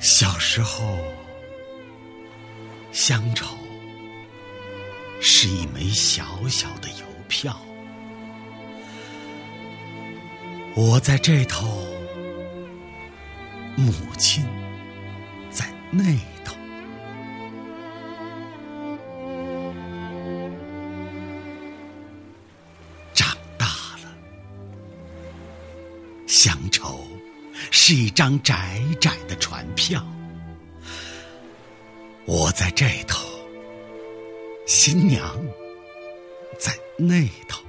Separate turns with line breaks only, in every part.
小时候，乡愁是一枚小小的邮票，我在这头，母亲在那头。长大了，乡愁。是一张窄窄的船票，我在这头，新娘在那头。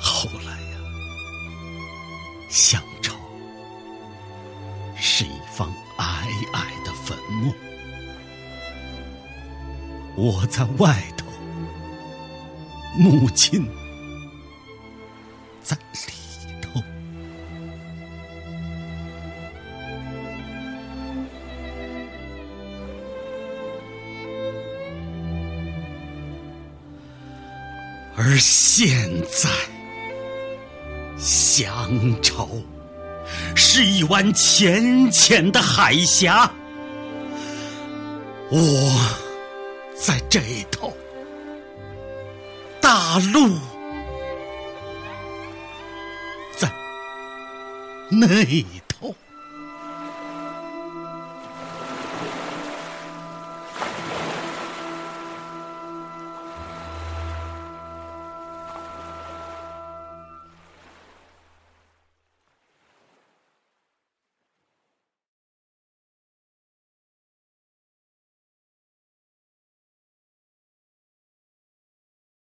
后来呀，乡愁是一方矮矮的坟墓。我在外头，母亲在里头，而现在，乡愁是一湾浅浅的海峡，我。在这一头，大陆在那一头。